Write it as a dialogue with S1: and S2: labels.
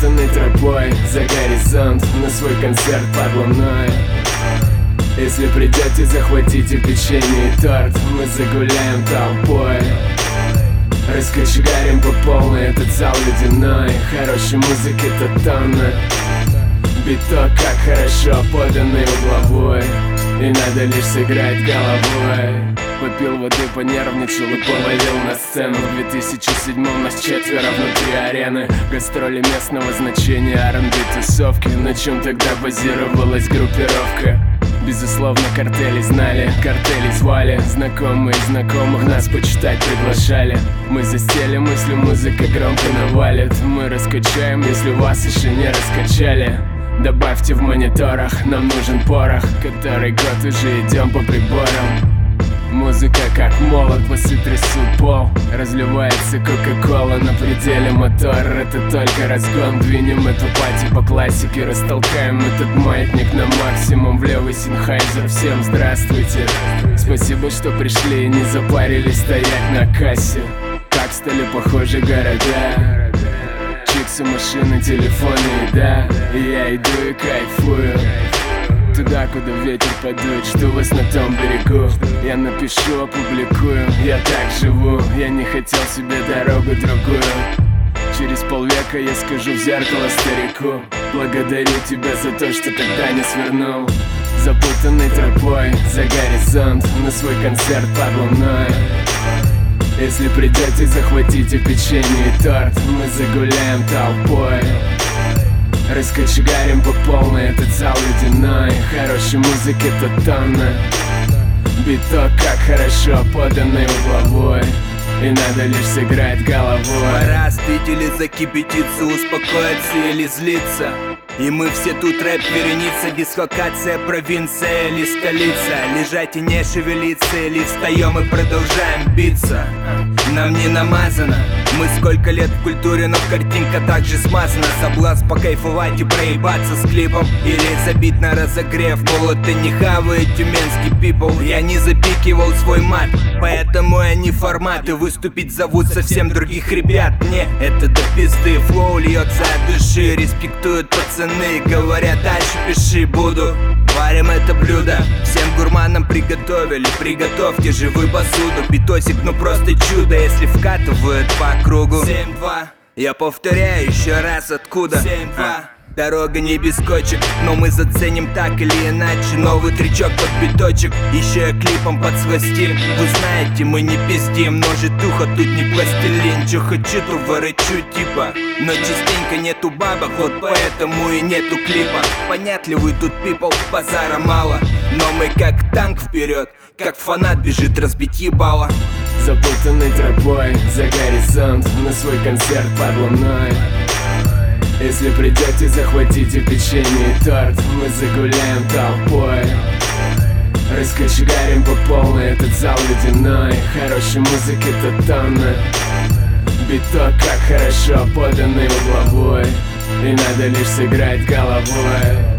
S1: тропой за горизонт На свой концерт под луной. Если придете, захватите печенье и торт Мы загуляем толпой. Раскочегарим по полной этот зал ледяной. Хорошей музыки-то тонна. Биток как хорошо поданный угловой. И надо лишь сыграть головой Попил воды, понервничал и повалил на сцену. В 2007 нас четверо внутри арены. Гастроли местного значения, R&B тусовки. На чем тогда базировалась группировка? Безусловно, картели знали, картели звали. Знакомые знакомых нас почитать приглашали. Мы застели мысли, музыка громко навалит. Мы раскачаем, если вас еще не раскачали. Добавьте в мониторах, нам нужен порох Который год уже идем по приборам Музыка как молот, басы трясут пол. Разливается кока-кола на пределе мотор. Это только разгон, двинем эту пати по классике Растолкаем этот маятник на максимум. В левый синхайзер, всем здравствуйте. Спасибо, что пришли и не запарились стоять на кассе. Как стали похожи города. Чиксы, машины, телефоны, да. Я иду и кайфую Туда, куда ветер подует, что вас на том берегу. Я напишу, опубликую, я так живу. Я не хотел себе дорогу другую. Через полвека я скажу в зеркало старику. Благодарю тебя за то, что тогда не свернул Запутанной тропой за горизонт На свой концерт под луной. Если придете, захватите печенье и торт. Мы загуляем толпой Раскочегарим по полной этот зал ледяной. Хорошей музыки-то тонна Биток как хорошо поданный угловой. И надо лишь сыграть головой.
S2: Пора остыть или закипятиться, успокоиться или злиться и мы все тут рэп вереница, дислокация, провинция или столица. Лежать и не шевелиться, или встаем и продолжаем биться. Нам не намазано, мы сколько лет в культуре, но картинка также смазана. Соблазн покайфовать и проебаться с клипом Или забить на разогрев, мол это не хавает тюменский пипл. Я не запикивал свой мат, поэтому не формат И выступить зовут совсем других ребят. Не, это до пизды, флоу льется от души Респектуют пацаны, говорят дальше пиши Буду. Варим это блюдо, всем гурманам приготовили Приготовьте вы посуду, битосик ну просто чудо Если вкатывают по кругу. 7-2 Я повторяю еще раз откуда? 7-2 Дорога не без кочек, но мы заценим так или иначе Новый тречок под биточек, еще и клипом подсвастим Вы знаете, мы не пиздим, но житуха тут не пластилин Чё хочу, то ворочу типа. Но частенько нету бабок, вот поэтому и нету клипа. Понятливый тут пипл, базара мало. Но мы как танк вперед, как фанат бежит разбить ебало.
S1: Запутанной тропой за горизонт На свой концерт под луной Если придете, захватите печенье и торт. Мы загуляем толпой. Раскочегарим по полной этот зал ледяной. Хорошей музыки-то тонна Биток как хорошо поданный угловой. И надо лишь сыграть головой